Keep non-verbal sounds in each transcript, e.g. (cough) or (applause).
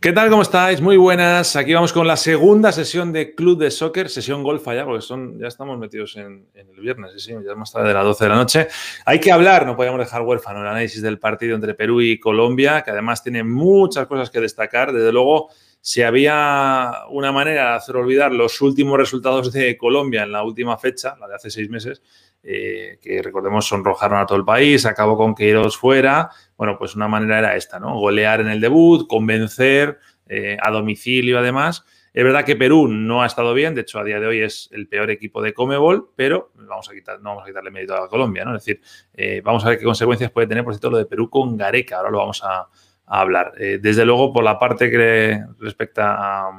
¿Qué tal? ¿Cómo estáis? Muy buenas. Aquí vamos con la segunda sesión de Club de Soccer, sesión golfa ya, porque son, ya estamos metidos en, el viernes, sí, ya es más tarde de las 12 de la noche. Hay que hablar, no podíamos dejar huérfano el análisis del partido entre Perú y Colombia, que además tiene muchas cosas que destacar. Desde luego, si había una manera de hacer olvidar los últimos resultados de Colombia en la última fecha, la de hace seis meses, eh, que recordemos sonrojaron a todo el país, acabó con Queiroz fuera, bueno, pues una manera era esta, ¿no? Golear en el debut, convencer eh, a domicilio además. Es verdad que Perú no ha estado bien, de hecho a día de hoy es el peor equipo de Comebol, pero vamos a no vamos a quitarle mérito a Colombia, ¿no? Es decir, eh, vamos a ver qué consecuencias puede tener, por cierto, lo de Perú con Gareca, ahora lo vamos a, hablar. Eh, desde luego, por la parte que respecta a,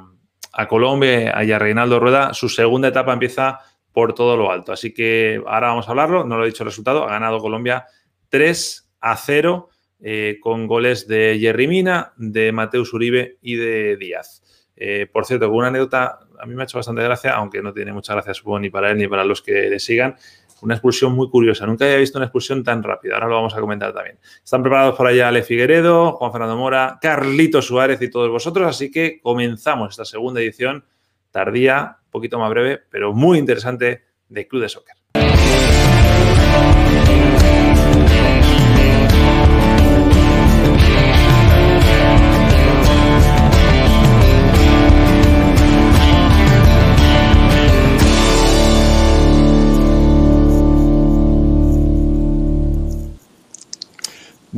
a Colombia y a Reinaldo Rueda, su segunda etapa empieza por todo lo alto. Así que ahora vamos a hablarlo, no lo he dicho el resultado, ha ganado Colombia 3 a 0 eh, con goles de Jerry Mina, de Mateus Uribe y de Díaz. Eh, por cierto, una anécdota, a mí me ha hecho bastante gracia, aunque no tiene mucha gracia, supongo, ni para él ni para los que le sigan. Una expulsión muy curiosa. Nunca había visto una expulsión tan rápida. Ahora lo vamos a comentar también. Están preparados por allá Ale Figueredo, Juan Fernando Mora, Carlito Suárez y todos vosotros. Así que comenzamos esta segunda edición, tardía, un poquito más breve, pero muy interesante de Club de Soccer.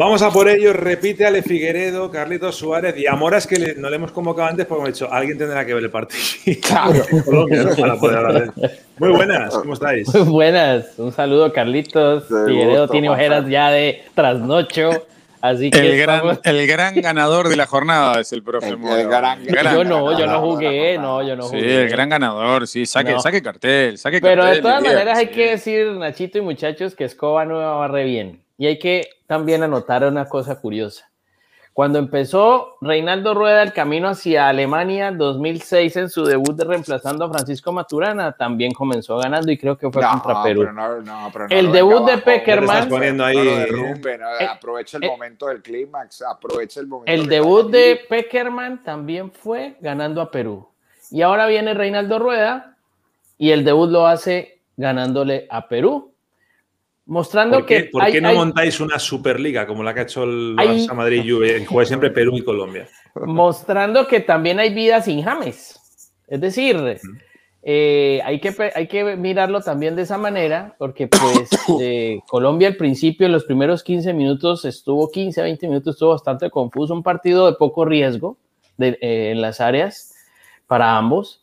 Vamos a por ello, repite Ale Figueredo, Carlitos Suárez y Amora es que no le hemos convocado antes porque hemos dicho, alguien tendrá que ver el partido. (laughs) (laughs) Muy buenas, ¿cómo estáis? Muy buenas, un saludo Carlitos. Figueredo tiene ojeras ya de trasnocho. Así que el, gran, el gran ganador de la jornada es el profe el, Yo no, yo no jugué, no, yo no jugué. Sí, el gran ganador, sí, saque, saque cartel, saque Pero cartel. de todas maneras hay que decir, Nachito y muchachos, que Escoba no barre bien. Y hay que también anotar una cosa curiosa. Cuando empezó Reinaldo Rueda el camino hacia Alemania 2006 en su debut de reemplazando a Francisco Maturana, también comenzó ganando y creo que fue contra Perú. el debut de Peckerman. aprovecha el, momento del clímax, aprovecha el momento. El debut de Peckerman también fue ganando a Perú. Y ahora viene Reinaldo Rueda y el debut lo hace ganándole a Perú. Mostrando ¿Por que. ¿Por qué no montáis una Superliga como la que ha hecho el Barça Madrid y Juve? Juega siempre (laughs) Perú y Colombia. Mostrando que también hay vidas sin James. Es decir, eh, hay, que, hay que mirarlo también de esa manera, porque pues (coughs) eh, Colombia al principio, en los primeros 15 minutos, estuvo 15, 20 minutos, estuvo bastante confuso, un partido de poco riesgo de, eh, en las áreas para ambos.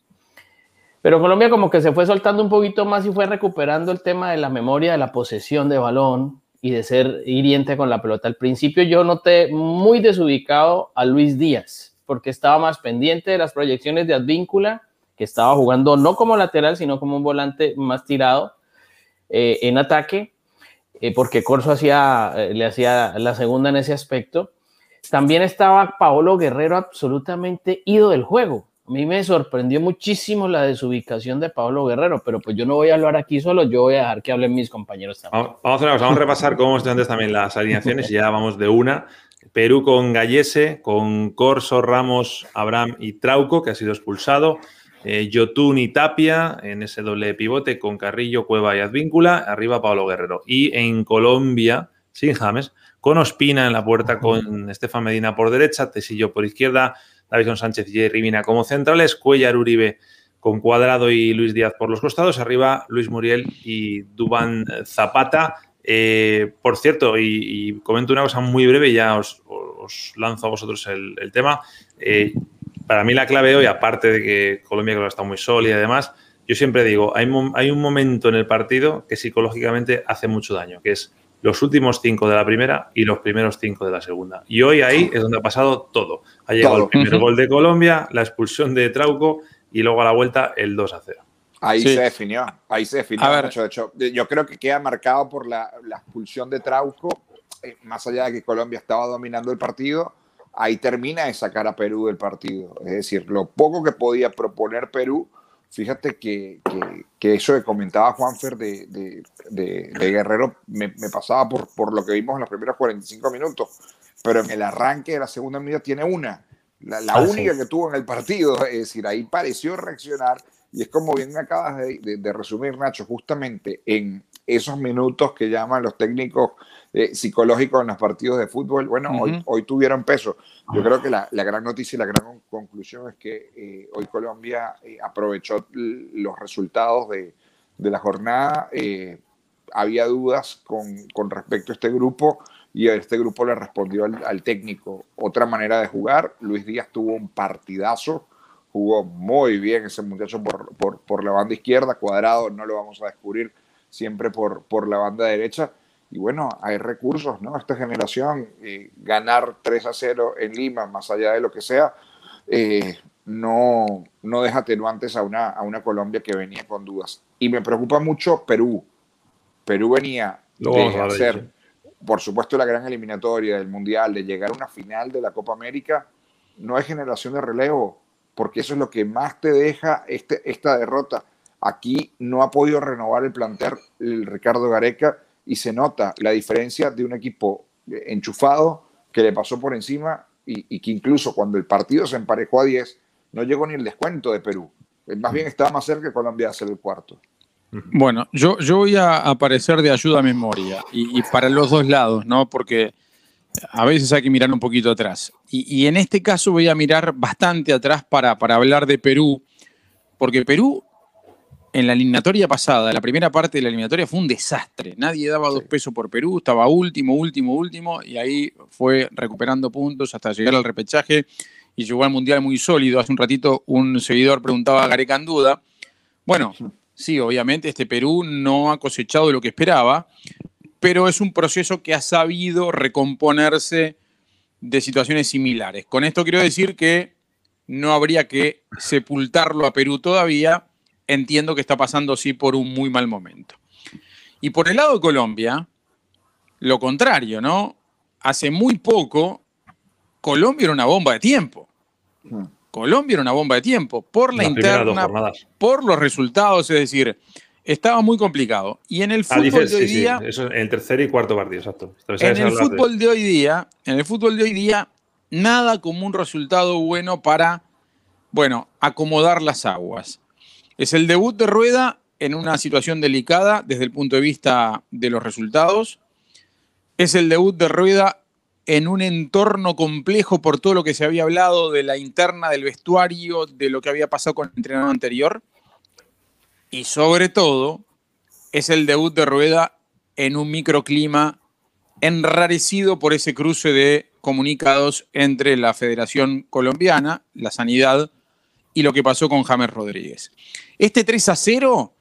Pero Colombia como que se fue soltando un poquito más y fue recuperando el tema de la memoria de la posesión de balón y de ser hiriente con la pelota. Al principio yo noté muy desubicado a Luis Díaz, porque estaba más pendiente de las proyecciones de Advíncula, que estaba jugando no como lateral, sino como un volante más tirado eh, en ataque, eh, porque Corso hacía, eh, le hacía la segunda en ese aspecto. También estaba Paolo Guerrero absolutamente ido del juego a mí me sorprendió muchísimo la desubicación de Pablo Guerrero, pero pues yo no voy a hablar aquí solo, yo voy a dejar que hablen mis compañeros también. Vamos a, hacer vamos a repasar cómo están antes también las alineaciones y ya vamos de una. Perú con Gallese, con Corso, Ramos, Abraham y Trauco, que ha sido expulsado. Eh, Yotun y Tapia en ese doble pivote con Carrillo, Cueva y Advíncula. Arriba Pablo Guerrero. Y en Colombia, sin James, con Ospina en la puerta, con Estefan Medina por derecha, Tesillo por izquierda, Davison Sánchez y Jerry como centrales, Cuellar Uribe con Cuadrado y Luis Díaz por los costados, arriba Luis Muriel y Dubán Zapata. Eh, por cierto, y, comento una cosa muy breve, ya os, lanzo a vosotros el, tema. Eh, para mí la clave hoy, aparte de que Colombia creo que está muy sólida y demás, yo siempre digo, hay un momento en el partido que psicológicamente hace mucho daño, que es los últimos cinco de la primera y los primeros cinco de la segunda. Y hoy ahí es donde ha pasado todo. Ha llegado el primer gol de Colombia, la expulsión de Trauco y luego a la vuelta el 2 a 0. Ahí Sí. se definió, ahí se definió. A ver. Nacho. De hecho, yo creo que queda marcado por la, la expulsión de Trauco, eh, más allá de que Colombia estaba dominando el partido, ahí termina de sacar a Perú del partido. Es decir, lo poco que podía proponer Perú, fíjate que, que- que eso que comentaba Juanfer de, de, de- de Guerrero me, me pasaba por, por lo que vimos en los primeros 45 minutos, pero en el arranque de la segunda mitad tiene una, la, la Ah, sí. única que tuvo en el partido, es decir, ahí pareció reaccionar y es como bien acabas de resumir, Nacho, justamente en esos minutos que llaman los técnicos eh, psicológicos en los partidos de fútbol, bueno, hoy, hoy tuvieron peso. Yo creo que la, la gran noticia y la gran con- conclusión es que eh, hoy Colombia eh, aprovechó los resultados de, de la jornada. había dudas con, con respecto a este grupo y este grupo le respondió al, al técnico. Otra manera de jugar, Luis Díaz tuvo un partidazo, jugó muy bien ese muchacho por, por, por la banda izquierda, cuadrado, no lo vamos a descubrir siempre por, por la banda derecha. Y bueno, hay recursos, ¿no? Esta generación, eh, ganar 3 a 0 en Lima, más allá de lo que sea, eh, no, no deja atenuantes a una, a una Colombia que venía con dudas. Y me preocupa mucho Perú. Perú venía hablar de hacer, por supuesto, la gran eliminatoria del Mundial, de llegar a una final de la Copa América. No hay generación de relevo, porque eso es lo que más te deja este, esta derrota. Aquí no ha podido renovar el plantel el Ricardo Gareca y se nota la diferencia de un equipo eh, enchufado que le pasó por encima y, y que incluso cuando el partido se emparejó a 10, no llegó ni el descuento de Perú. Eh, Más bien estaba más cerca que Colombia de hacer el cuarto. Bueno, yo, yo voy a aparecer de ayuda a memoria y, y para los dos lados, ¿no? Porque a veces hay que mirar un poquito atrás. Y, y en este caso voy a mirar bastante atrás para, para hablar de Perú, porque Perú en la eliminatoria pasada, la primera parte de la eliminatoria fue un desastre. Nadie daba dos pesos por Perú, estaba último, último, último, y ahí fue recuperando puntos hasta llegar al repechaje y llegó al Mundial muy sólido. Hace un ratito un seguidor preguntaba a Gareca en duda. Bueno, sí, obviamente este Perú no ha cosechado lo que esperaba, pero es un proceso que ha sabido recomponerse de situaciones similares. Con esto quiero decir que no habría que sepultarlo a Perú todavía. Entiendo que está pasando sí por un muy mal momento. Y por el lado de Colombia, lo contrario, ¿no? Hace muy poco, Colombia era una bomba de tiempo. Colombia era una bomba de tiempo por la interna, por los resultados, es decir, estaba muy complicado. Y en el Ah, fútbol dices, de hoy sí, sí, día, eso en el tercer y cuarto partido, exacto. En el de- fútbol de hoy día, en el fútbol de hoy día, nada como un resultado bueno para, bueno, acomodar las aguas. Es el debut de Rueda en una situación delicada desde el punto de vista de los resultados. Es el debut de Rueda en un entorno complejo por todo lo que se había hablado de la interna del vestuario, de lo que había pasado con el entrenador anterior. Y sobre todo, es el debut de Rueda en un microclima enrarecido por ese cruce de comunicados entre la Federación Colombiana, la Sanidad, y lo que pasó con James Rodríguez. Este 3 a 0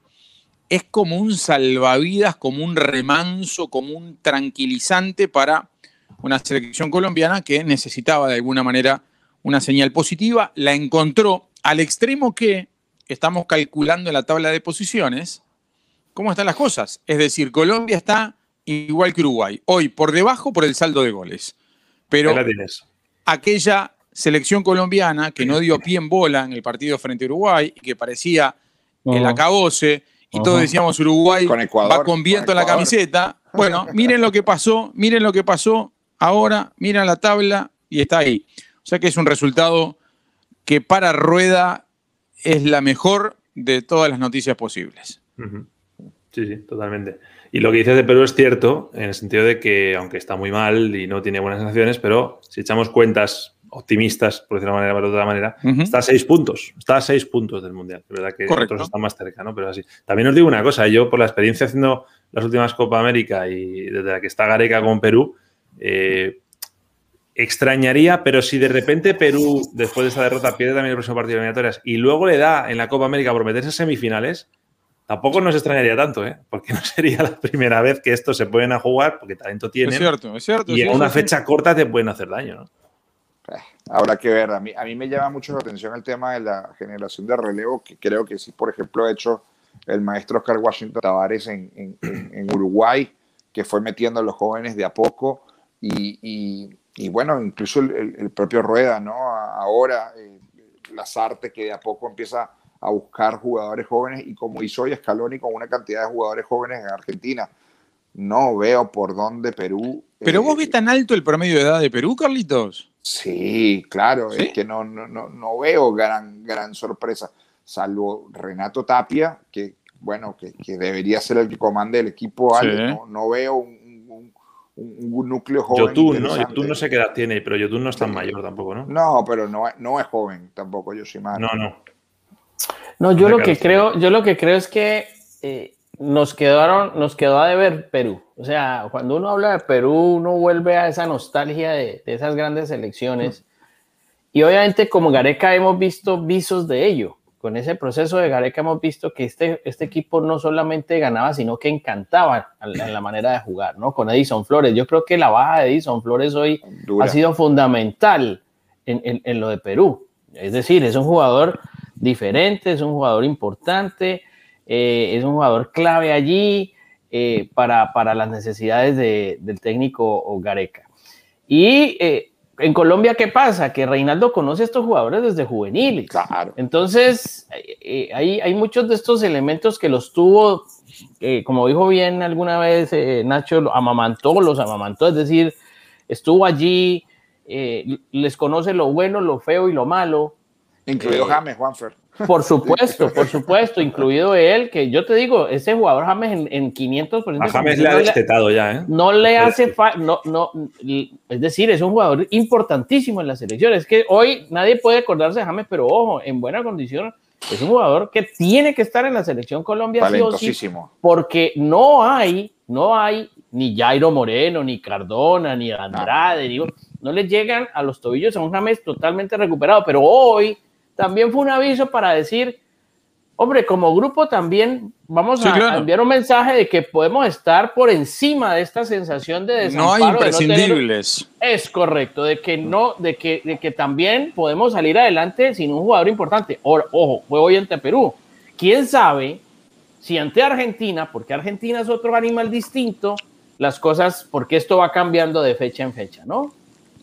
es como un salvavidas, como un remanso, como un tranquilizante para una selección colombiana que necesitaba de alguna manera una señal positiva. La encontró al extremo que estamos calculando en la tabla de posiciones cómo están las cosas. Es decir, Colombia está igual que Uruguay, hoy por debajo por el saldo de goles. Pero aquella selección colombiana que no dio pie en bola en el partido frente a Uruguay y que parecía el Ajá. acabose y todos decíamos Uruguay Con Ecuador, va con viento con en la camiseta. (laughs) Bueno, miren lo que pasó, miren lo que pasó ahora, miren la tabla y está ahí. O sea que es un resultado que para Rueda es la mejor de todas las noticias posibles. Sí, sí, totalmente. Y lo que dices de Perú es cierto, en el sentido de que, aunque está muy mal y no tiene buenas sensaciones, pero si echamos cuentas optimistas, por decirlo de manera, de otra manera, Ujú. está a seis puntos. Está a seis puntos del Mundial. Es verdad que Correcto. otros están más cerca, ¿no? Pero así. También os digo una cosa, yo por la experiencia haciendo las últimas Copa América y desde la que está Gareca con Perú, eh, extrañaría, pero si de repente Perú, después de esa derrota, pierde también el próximo partido de eliminatorias y luego le da en la Copa América por meterse en semifinales, tampoco nos extrañaría tanto, ¿eh? Porque no (laughs) sería la primera vez que estos se pueden a jugar, porque talento tienen. Es cierto, es cierto. y en una fecha corta te pueden hacer daño, ¿no? Habrá que ver. A mí, a mí me llama mucho la atención el tema de la generación de relevo, que creo que sí, por ejemplo, ha hecho el maestro Oscar Washington Tavares en, Uruguay, que fue metiendo a los jóvenes de a poco y, bueno, incluso el, propio Rueda, ¿no? Ahora eh, las artes que de a poco empieza a buscar jugadores jóvenes y como hizo hoy Scaloni con una cantidad de jugadores jóvenes en Argentina. No veo por dónde Perú. ¿Pero vos eh, ves tan alto el promedio de edad de Perú, Carlitos? Sí, claro, es que no, no, no, veo gran, gran sorpresa, salvo Renato Tapia, que bueno, que, debería ser el que comande el equipo. No, veo un, núcleo joven. Yotun, ¿no? Yotun no sé qué edad tiene, pero Yotun no es tan mayor tampoco, ¿no? No, pero no, no es joven tampoco, yo soy más. No, no. No, yo lo que creo, yo lo que creo es que eh, nos quedaron, nos quedó a deber Perú. O sea, cuando uno habla de Perú, uno vuelve a esa nostalgia de, esas grandes elecciones. Y obviamente como Gareca hemos visto visos de ello. Con ese proceso de Gareca hemos visto que este, este equipo no solamente ganaba, sino que encantaba en la manera de jugar, ¿no? Con Edison Flores. Yo creo que la baja de Edison Flores hoy ha sido fundamental en, en lo de Perú. Es decir, es un jugador diferente, es un jugador importante, eh, es un jugador clave allí eh, para, para, las necesidades del técnico Gareca. Y eh, en Colombia, ¿qué pasa? Que Reinaldo conoce a estos jugadores desde juveniles. Claro. Entonces, hay, hay muchos de estos elementos que los tuvo, como dijo bien alguna vez Nacho, amamantó, los amamantó, es decir, estuvo allí, les conoce lo bueno, lo feo y lo malo. Incluido James, Juanfer. Por supuesto, por supuesto, incluido él, que yo te digo, ese jugador James en, en 500%. A James le ha destetado ya, ¿eh? No le hace falta, no, no, es decir, es un jugador importantísimo en la selección. Es que hoy nadie puede acordarse de James, pero ojo, en buena condición, es un jugador que tiene que estar en la selección Colombia, sí sí, porque no hay, no hay ni Jairo Moreno, ni Cardona, ni Andrade, digo, no le llegan a los tobillos a un James totalmente recuperado, pero hoy también fue un aviso para decir, hombre, como grupo también vamos a, enviar un mensaje de que podemos estar por encima de esta sensación de desamparo. No hay imprescindibles. es correcto, de que no, de que, de que también podemos salir adelante sin un jugador importante. ojo, fue hoy ante Perú. ¿Quién sabe si ante Argentina, porque Argentina es otro animal distinto, las cosas, porque esto va cambiando de fecha en fecha, ¿no?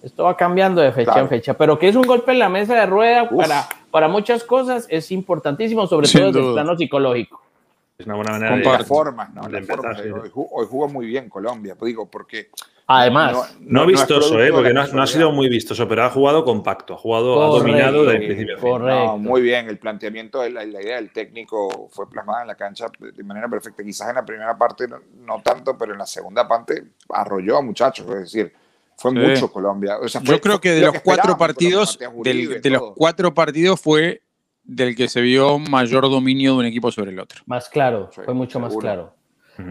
Esto va cambiando de fecha en fecha, pero que es un golpe en la mesa de rueda para, para muchas cosas es importantísimo, sobre todo desde el plano psicológico. Es una buena manera de, formas, ¿no? hoy, jugó muy bien Colombia, pues digo, porque Además, no, vistoso, ¿eh? porque no, ha sido muy vistoso, pero ha jugado compacto, ha jugado, ha dominado de principio. Correcto. muy bien, el planteamiento, la, la, idea del técnico fue plasmada en la cancha de manera perfecta. Quizás en la primera parte no, tanto, pero en la segunda parte arrolló a muchachos, es decir, fue mucho Colombia. Yo creo que de los cuatro partidos, de los cuatro partidos fue del que se vio mayor dominio de un equipo sobre el otro. Más claro, fue mucho más claro.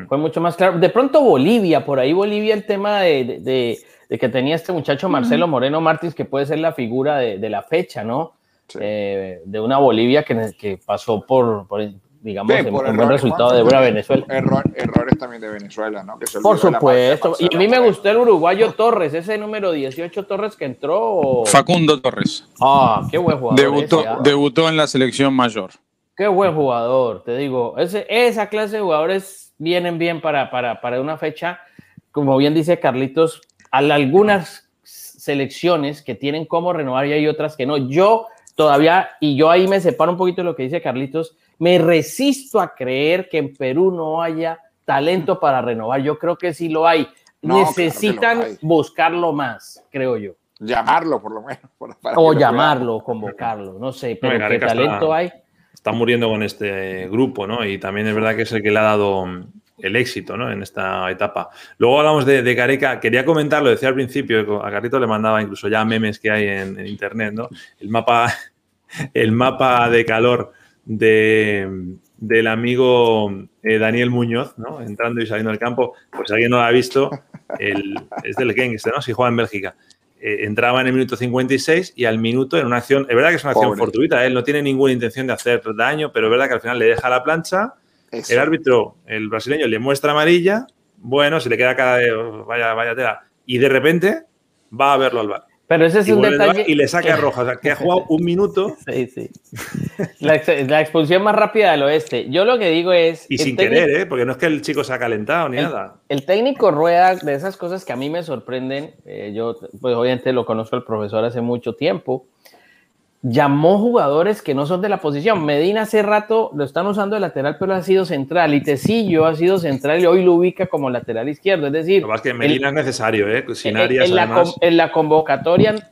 Fue mucho más claro. De pronto Bolivia, por ahí Bolivia el tema de, que tenía este muchacho Marcelo Moreno Martins, que puede ser la figura de, la fecha, ¿no? Eh, de una Bolivia que, que pasó por, por, digamos, sí, un buen resultado de buena Venezuela. errores también de Venezuela, ¿no? por supuesto. Y a mí me gustó el uruguayo Torres, ese número 18 Torres que entró. Facundo Torres. Ah, qué buen jugador. Debutó, ah. debutó en la selección mayor. Qué buen jugador, te digo. Ese, esa clase de jugadores vienen bien para, para, para una fecha, como bien dice Carlitos, hay algunas selecciones que tienen cómo renovar y hay otras que no. Yo todavía, y yo ahí me separo un poquito de lo que dice Carlitos, me resisto a creer que en Perú no haya talento para renovar. Yo creo que sí lo hay. Necesitan buscarlo más, creo yo. Llamarlo, por lo menos. (laughs) o llamarlo, convocarlo, no sé, pero ¿qué talento hay? Está muriendo con este grupo, ¿no? Y también es verdad que es el que le ha dado el éxito ¿no? en esta etapa. Luego hablamos de, de Gareca, quería comentarlo, decía al principio, a Carrito le mandaba incluso ya memes que hay en, en internet, ¿no? El mapa, (laughs) el mapa de calor de, del amigo eh, Daniel Muñoz, ¿no? Entrando y saliendo del campo, pues alguien no lo ha visto, el, es del este, ¿no? Si juega en Bélgica. Eh, entraba en el minuto 56 y al minuto en una acción, es verdad que es una acción fortuita, él no tiene ninguna intención de hacer daño, pero es verdad que al final le deja la plancha, el árbitro, el brasileño, le muestra amarilla, bueno, se le queda cara de oh, vaya, vaya tela, y de repente va a verlo al bar. Pero ese es y, un detalle. y le saca roja. O sea, que ha jugado un (laughs) minuto Sí, sí. La, la expulsión más rápida del oeste. Yo lo que digo es. y sin técnico- querer, ¿eh? Porque no es que el chico se ha calentado ni el, nada. el técnico Rueda, de esas cosas que a mí me sorprenden, eh, yo pues obviamente lo conozco al profesor hace mucho tiempo, llamó jugadores que no son de la posición. Medina hace rato lo están usando de lateral, pero ha sido central. Y Tecillo ha sido central y hoy lo ubica como lateral izquierdo. Es decir, Lo más que Medina es necesario, ¿eh? Sin en, Arias, en la, en convocatoria,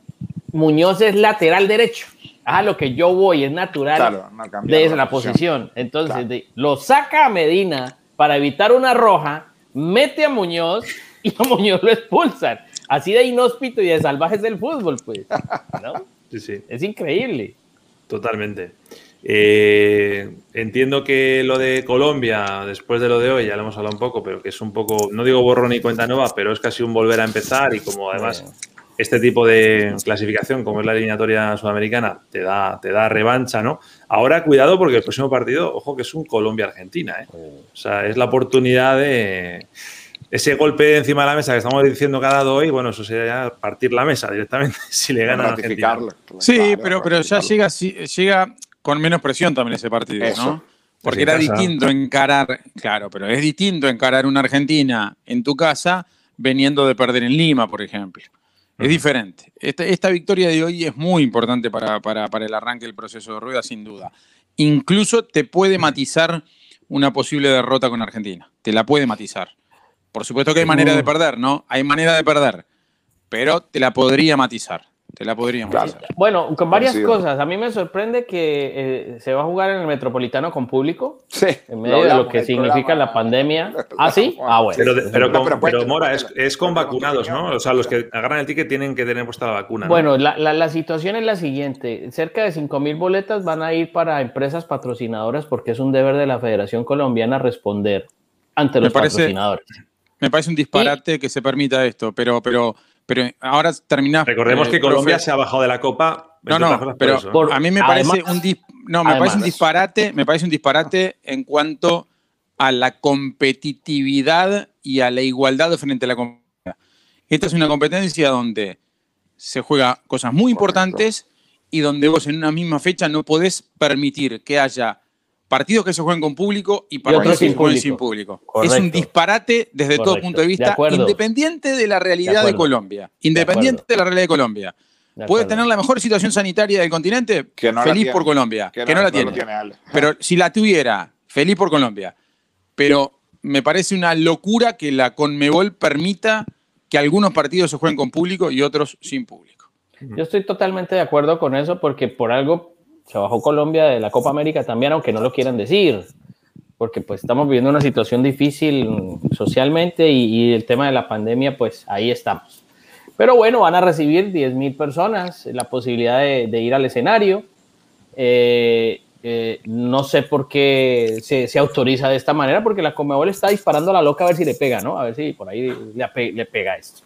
Muñoz es lateral derecho. Ah, lo que yo voy es natural Claro, no desde la posición. Entonces, Claro. de- lo saca a Medina para evitar una roja, mete a Muñoz y a Muñoz lo expulsan. Así de inhóspito y de salvajes del fútbol, pues. ¿no? (laughs) Sí, sí. Es increíble. Totalmente. Eh, entiendo que lo de Colombia, después de lo de hoy, ya lo hemos hablado un poco, pero que es un poco, no digo borrón y cuenta nueva, pero es casi un volver a empezar y como además Bueno. este tipo de clasificación, como es la eliminatoria sudamericana, te da, te da revancha, ¿no? Ahora cuidado porque el próximo partido, ojo que es un Colombia-Argentina, ¿eh? O sea, es la oportunidad de ese golpe encima de la mesa que estamos diciendo cada hoy, bueno, eso sería partir la mesa directamente (laughs) si le ganan a Argentina. ratificarlo. Sí, Claro, pero, pero ya llega, sí, llega con menos presión también ese partido, Eso. ¿no? Porque era casa. distinto encarar, claro, pero es distinto encarar una Argentina en tu casa veniendo de perder en Lima, por ejemplo. Es diferente. Esta, esta victoria de hoy es muy importante para, para- para el arranque del proceso de rueda, sin duda. Incluso te puede matizar una posible derrota con Argentina. Te la puede matizar. Por supuesto que hay manera de perder, ¿no? Hay manera de perder, pero te la podría matizar. Te la podría Claro. matizar. Bueno, con varias Coincido. cosas. A mí me sorprende que eh, se va a jugar en el Metropolitano con público, Sí, en medio de lo hablamos que significa programa. la pandemia. (laughs) Lo ¿Ah, sí? Ah, bueno. Pero, de- pero, No, con- pero Mora, es, es con vacunados, ¿no? O sea, los que agarran el ticket tienen que tener puesta la vacuna. ¿no? Bueno, la, la- la situación es la siguiente. Cerca de 5 mil boletas van a ir para empresas patrocinadoras porque es un deber de la Federación Colombiana responder ante Me los parece- patrocinadores. Me parece un disparate que se permita esto, pero, pero, pero ahora terminás. Recordemos eh, que Colombia profe. se ha bajado de la Copa. No, no, pero a mí me Además- parece un dis- no, me además- parece un disparate, me parece un disparate en cuanto a la competitividad y a la igualdad frente a la competencia. Esta es una competencia donde se juega cosas muy Correcto. importantes y donde vos en una misma fecha no podés permitir que haya partidos que se jueguen con público y partidos que se sin público. sin público. Es un disparate desde todo punto de vista, independiente de la realidad de. Colombia. Independiente de, la realidad de Colombia. De Puede tener la mejor situación sanitaria del continente, Que no la feliz tiene. por Colombia, que, no, la tiene. Ale. Pero si la tuviera, feliz por Colombia. Pero me parece una locura que la Conmebol permita que algunos partidos se jueguen con público y otros sin público. Yo estoy totalmente de acuerdo con eso porque por algo se bajó Colombia de la Copa América también, aunque no lo quieran decir, porque pues estamos viviendo una situación difícil socialmente y, y el tema de la pandemia, pues ahí estamos. Pero bueno, van a recibir 10 mil personas, la posibilidad de, de ir al escenario. Eh, eh, no sé por qué se, se autoriza de esta manera, porque la Comebol está disparando a la loca a ver si le pega, ¿no? A ver si por ahí le, le pega esto.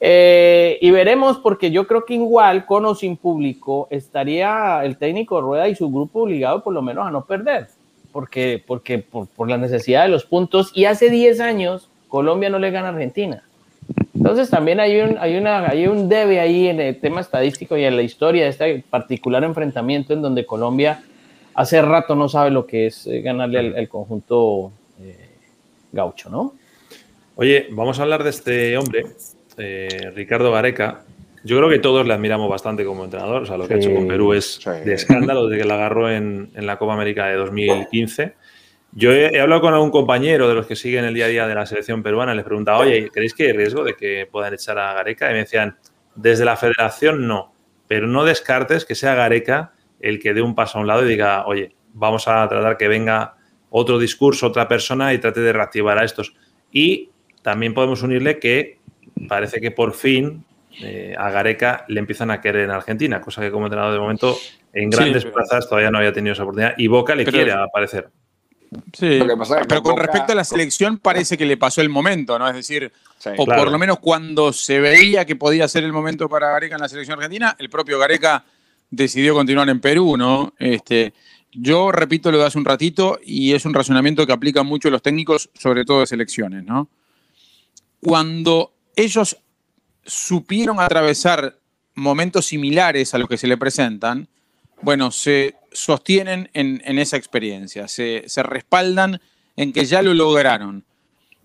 Eh, y veremos, porque yo creo que igual, con o sin público, estaría el técnico Rueda y su grupo obligado por lo menos a no perder, porque, porque por, la necesidad de los puntos. Y hace 10 años Colombia no le gana a Argentina. Entonces también hay un, hay, una, hay un debe ahí en el tema estadístico y en la historia de este particular enfrentamiento en donde Colombia hace rato no sabe lo que es eh, ganarle al, al conjunto eh, gaucho, ¿no? Oye, vamos a hablar de este hombre, eh, Ricardo Gareca. Yo creo que todos le admiramos bastante como entrenador. O sea, lo que ha hecho con Perú es sí. de escándalo desde que la agarró en, en la Copa América de 2015. Yo he, he hablado con algún compañero de los que siguen el día a día de la selección peruana. Les preguntaba, oye, ¿creéis que hay riesgo de que puedan echar a Gareca? Y me decían, desde la federación no, pero no descartes que sea Gareca el que dé un paso a un lado y diga, oye, vamos a tratar que venga otro discurso, otra persona y trate de reactivar a estos. Y también podemos unirle que parece que por fin eh, a Gareca le empiezan a querer en Argentina, cosa que como entrenador de momento en Sí, grandes pero- plazas todavía no había tenido esa oportunidad. Y Boca le Pero- quiere aparecer. Sí, Lo que pasa es que pero con Boca- respecto a la selección parece que le pasó el momento, ¿no? Es decir, Sí. o Claro. por lo menos cuando se veía que podía ser el momento para Gareca en la selección argentina, el propio Gareca decidió continuar en Perú, ¿no? Este, yo repito lo de hace un ratito y es un razonamiento que aplican mucho los técnicos, sobre todo de selecciones, ¿no? Cuando ellos supieron atravesar momentos similares a los que se le presentan, bueno, se sostienen en, esa experiencia, se, se, respaldan en que ya lo lograron.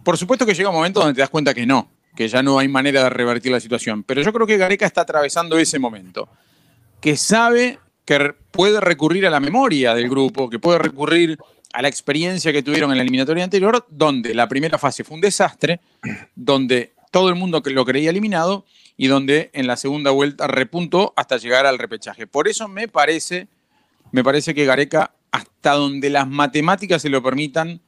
Por supuesto que llega un momento donde te das cuenta que no, que ya no hay manera de revertir la situación, pero yo creo que Gareca está atravesando ese momento, que sabe que puede recurrir a la memoria del grupo, que puede recurrir a la experiencia que tuvieron en la eliminatoria anterior, donde la primera fase fue un desastre, donde todo el mundo lo creía eliminado y donde en la segunda vuelta repuntó hasta llegar al repechaje. Por eso me parece, me parece que Gareca, hasta donde las matemáticas se lo permitan,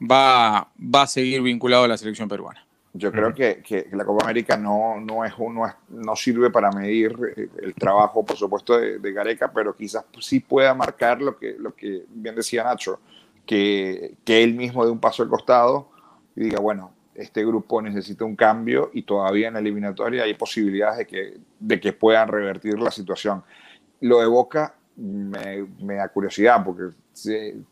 va, va a seguir vinculado a la selección peruana. Yo creo que, que, la Copa América no, no, es, no, no sirve para medir eh, el trabajo, por supuesto, de, de, Gareca, pero quizás sí pueda marcar lo que, lo que bien decía Nacho, que, que él mismo dé un paso al costado y diga, bueno, este grupo necesita un cambio y todavía en la eliminatoria hay posibilidades de que, de que puedan revertir la situación. Lo de Boca me, me da curiosidad porque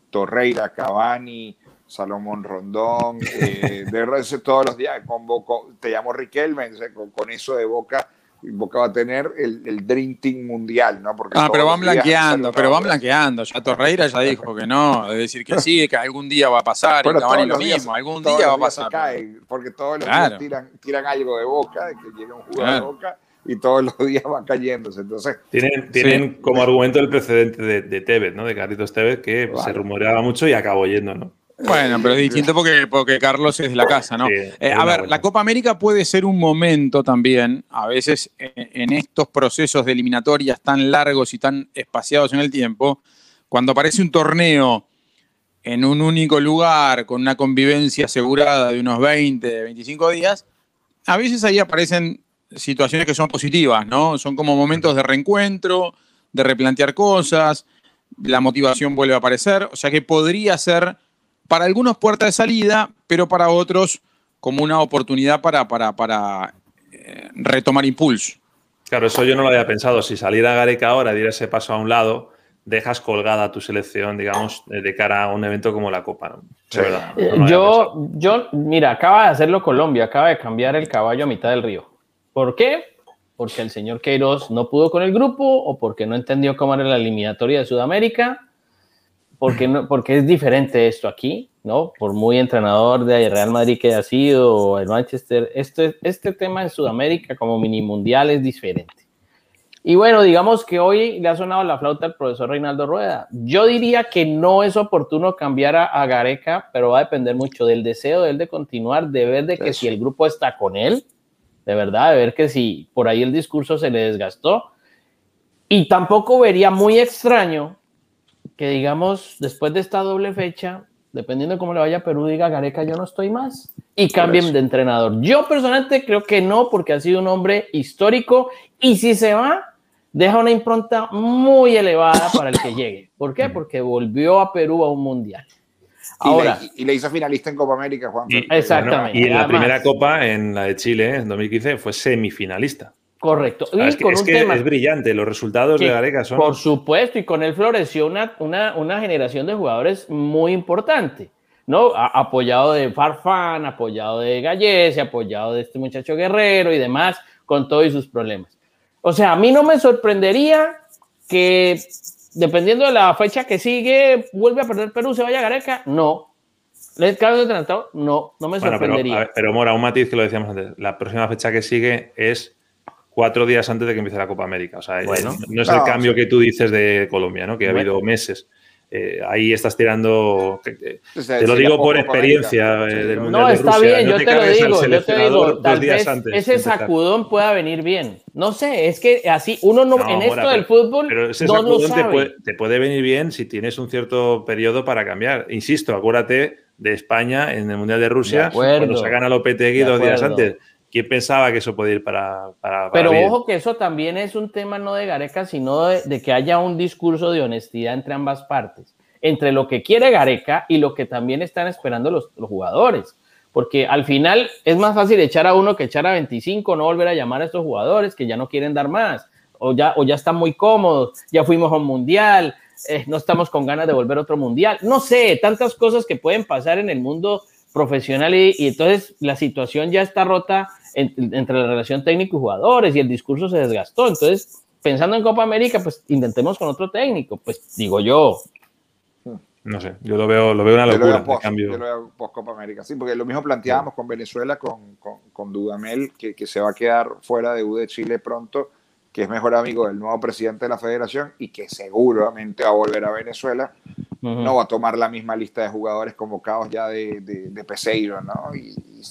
Torreira, Cavani, Salomón Rondón, (laughs) eh, de verdad, todos los días convoco, te llamo Riquelme, con, con, eso de Boca, Boca va a tener el, el Dream Team mundial, ¿no? Porque ah, pero van blanqueando, pero van blanqueando. Ya Torreira ya dijo que no, es decir que sí, que algún día va a pasar, bueno, y lo mismo, algún día va a pasar. Cae, porque todos los días tiran, tiran, algo de Boca, de que llega un jugador de Boca y todos los días va cayéndose. Entonces, tienen, tienen como argumento el precedente de, de Tevez, ¿no? De Carlitos Tevez, que se rumoreaba mucho y acabó yendo, ¿no? Bueno, pero es distinto porque, porque Carlos es de la casa, ¿no? Eh, a ver, la Copa América puede ser un momento también, a veces en estos procesos de eliminatorias tan largos y tan espaciados en el tiempo, cuando aparece un torneo en un único lugar, con una convivencia asegurada de unos 20, 25 días, a veces ahí aparecen situaciones que son positivas, ¿no? Son como momentos de reencuentro, de replantear cosas, la motivación vuelve a aparecer, o sea que podría ser para algunos puerta de salida, pero para otros como una oportunidad para, para, para eh, retomar impulso. Claro, eso yo no lo había pensado. Si saliera Gareca ahora, diera ese paso a un lado, dejas colgada tu selección, digamos, de cara a un evento como la Copa. Eh, yo, yo, mira, acaba de hacerlo Colombia, acaba de cambiar el caballo a mitad del río. ¿Por qué? Porque el señor Queiroz no pudo con el grupo o porque no entendió cómo era la eliminatoria de Sudamérica porque, no, porque es diferente esto aquí, ¿no? Por muy entrenador de Real Madrid que haya sido, o el Manchester, este, este tema en Sudamérica como mini mundial es diferente. Y bueno, digamos que hoy le ha sonado la flauta al profesor Reinaldo Rueda. Yo diría que no es oportuno cambiar a, Gareca, pero va a depender mucho del deseo de él de continuar, de ver de que si el grupo está con él, de verdad, de ver que si por ahí el discurso se le desgastó. Y tampoco vería muy extraño que digamos, después de esta doble fecha, dependiendo de cómo le vaya a Perú, diga Gareca, yo no estoy más y cambien de entrenador. Yo personalmente creo que no, porque ha sido un hombre histórico y si se va, deja una impronta muy elevada para el que llegue. ¿Por qué? Porque volvió a Perú a un mundial. Ahora, y, le, hizo finalista en Copa América, Juan. exactamente. y en la primera Copa, en la de Chile, en 2015, fue semifinalista. Correcto. Y es, que, es, que es, brillante, los resultados de Gareca son. Por supuesto, y con él floreció una, una, una generación de jugadores muy importante, ¿no? apoyado de Farfán, apoyado de Gallese, apoyado de este muchacho Guerrero y demás, con todos sus problemas. O sea, a mí no me sorprendería que, dependiendo de la fecha que sigue, vuelve a perder Perú, se vaya a Gareca. No. ¿Le cabe de No, no me sorprendería. pero, pero Mora, un matiz que lo decíamos antes. La próxima fecha que sigue es cuatro días antes de que empiece la Copa América. O sea, eh, no es el cambio que tú dices de Colombia, ¿no? Que ha habido meses. Eh, ahí estás tirando. te lo digo por experiencia eh, del Mundial No, está bien, yo te, lo digo, yo te digo, tal vez ese sacudón pueda venir bien. No sé, es que así, uno no, en esto del fútbol pero ese no lo sabe. Te puede, te puede venir bien si tienes un cierto periodo para cambiar. Insisto, acuérdate de España en el Mundial de Rusia, cuando sacan a Lopetegui dos días antes ¿Quién pensaba que eso podía ir para, para, Pero ojo que eso también es un tema no de Gareca, sino de, que haya un discurso de honestidad entre ambas partes, entre lo que quiere Gareca y lo que también están esperando los, los jugadores. Porque al final es más fácil echar a uno que echar a 25, no volver a llamar a estos jugadores que ya no quieren dar más, o ya, o ya están muy cómodos, ya fuimos a un mundial, eh, no estamos con ganas de volver a otro mundial. No sé, tantas cosas que pueden pasar en el mundo profesional y, y entonces la situación ya está rota en- entre la relación técnico y jugadores y el discurso se desgastó. Entonces, pensando en Copa América, pues intentemos con otro técnico, pues digo yo. No sé, yo lo veo, lo veo una Yo lo locura. veo post, cambio. yo lo veo post Copa América, sí, porque lo mismo planteábamos con Venezuela, con, con, con Dudamel, que, que se va a quedar fuera de U de Chile pronto, que es mejor amigo del nuevo presidente de la federación y que seguramente va a volver a Venezuela. Ujú. No va a tomar la misma lista de jugadores convocados ya de, de, de Peseiro, ¿no? Y, y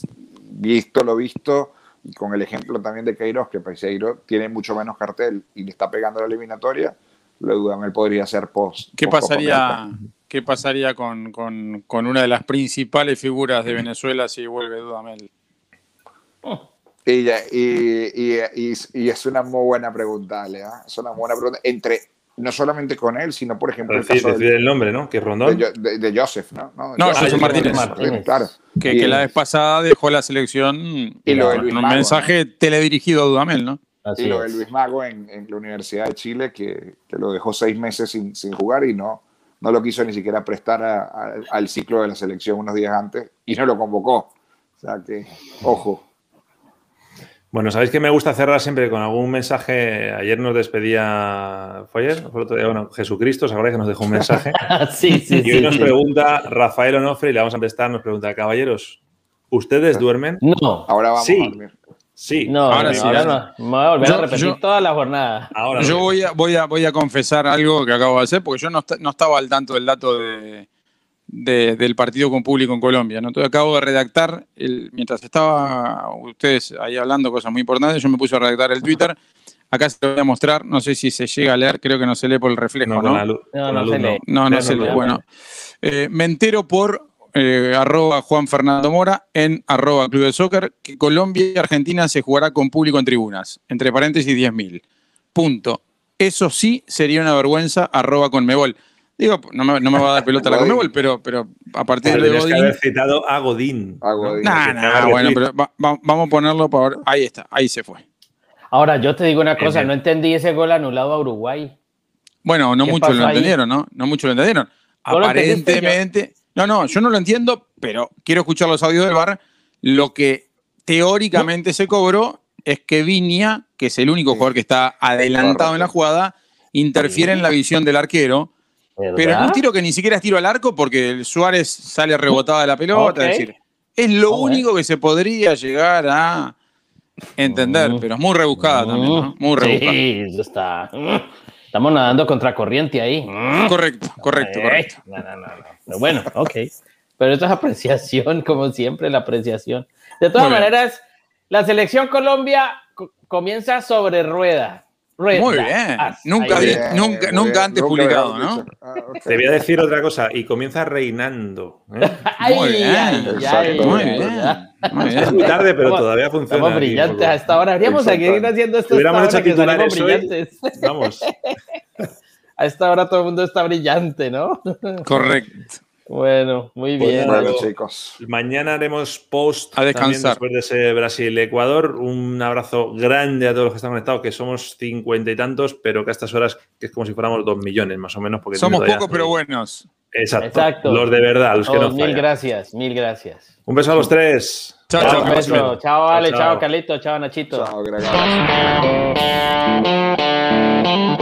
visto lo visto, y con el ejemplo también de Queiroz, que Peseiro tiene mucho menos cartel y le está pegando la eliminatoria, lo de Dudamel podría ser post. ¿Qué post pasaría, qué pasaría con, con- con una de las principales figuras de Venezuela si vuelve Dudamel? Y, y, y- y- y es una muy buena pregunta, Ale, ¿ah? Es una buena pregunta. Entre, no solamente con él, sino, por ejemplo, el Decir, caso decir de, el nombre, ¿no? Que es Rondón. de, de- de Joseph, ¿no? No, No, Joseph Joseph Martínez. Martínez. Claro. Que, Y que el- la vez pasada dejó la selección Y lo de con Luis un Mago, mensaje teledirigido a Dudamel, ¿no? Así y lo de es. Luis Mago en, en la Universidad de Chile, que, que lo dejó seis meses sin, sin jugar y no, no lo quiso ni siquiera prestar a- a- al ciclo de la selección unos días antes y no lo convocó. O sea que, ojo. Bueno, sabéis que me gusta cerrar siempre con algún mensaje. Ayer nos despedía. ¿Fue ayer? ¿Fue el otro día? Bueno, Jesucristo, ¿os acordáis que nos dejó un mensaje? (laughs) sí, sí, Y hoy sí, nos sí. pregunta Rafael Onofre, y le vamos a contestar, nos pregunta, caballeros, ¿ustedes duermen? No, Ahora vamos Sí. a dormir. Sí. no, Ahora no, sí, ahora no. Me voy a volver Yo- a repetir yo- toda la jornada. Ahora Yo voy a, voy, a, voy a confesar algo que acabo de hacer, porque yo no, no estaba al tanto del dato de, de- del partido con público en Colombia. ¿no? Entonces acabo de redactar, el- mientras estaba ustedes ahí hablando cosas muy importantes, yo me puse a redactar el Twitter. Acá se lo voy a mostrar, no sé si se llega a leer, creo que no se lee por el reflejo, No, ¿no? No, se lee. No, no. Bueno, Eh, me entero por eh, arroba Juan Fernando Mora en arroba Club de Soccer que Colombia y Argentina se jugará con público en tribunas, entre paréntesis 10.000. Punto. Eso sí sería una vergüenza, arroba Conmebol. Digo, no me, no me va a dar pelota la (laughs) Godín. Conmebol, pero, pero a partir Pero de Tienes que Godín... haber citado a Godín. A ¿no? Godín. Nah, nah, bueno, pero va- va- vamos a ponerlo para... Ahí está, ahí se fue. Ahora, yo te digo una cosa, bien. no entendí ese gol anulado a Uruguay. Bueno, no ¿Qué muchos lo ahí? entendieron, ¿no? No muchos lo entendieron. Aparentemente. No, no, yo no lo entiendo, pero quiero escuchar los audios del bar. Lo que teóricamente se cobró es que Viña, que es el único Sí. jugador que está adelantado en la jugada, interfiere en la visión del arquero. Pero ¿verdad? un tiro que ni siquiera es tiro al arco porque el Suárez sale rebotada de la pelota. Ok. Es decir, es lo Ok. único que se podría llegar a entender, Mm. pero es muy rebuscada también, ¿no? Muy rebuscada. Sí, eso está. Estamos nadando contra corriente ahí. Correcto, correcto, Eh, correcto. No, no, no, no. Pero bueno, ok. Pero esto es apreciación, (laughs) como siempre, la apreciación. De todas Muy bien. maneras, la selección Colombia co- comienza sobre rueda. Rueda. Muy bien. Ah, Nunca. Bien, nunca- muy nunca bien. antes Nunca publicado, ¿no? Ah, ok. Te voy a decir otra cosa, y comienza reinando. ¿eh? (laughs) Ay, Muy bien. ay, Muy bien. Muy Es bien. muy tarde, pero Estamos- todavía funciona. Estamos aquí brillantes poco. a esta hora. Habríamos seguir Exacto. haciendo esto. Hubiéramos hecho titulares hoy. brillantes. Vamos. (laughs) A esta hora todo el mundo está brillante, ¿no? Correcto. Bueno, muy Pues bien. Bueno, chicos. Mañana haremos post A descansar. también después de ese Brasil-Ecuador. Un abrazo grande a todos los que están conectados, que somos cincuenta y tantos, pero que a estas horas que es como si fuéramos dos millones más o menos. Porque Somos pocos pero buenos. Exacto. Exacto. Los de verdad, los que Todos, no mil fallan. gracias, mil gracias. Un beso a los tres. Chao, Chao, chao, bien. chao Ale, Chao, chao, chao. Carlito, chao, Nachito. Chao, Gregorio. (laughs)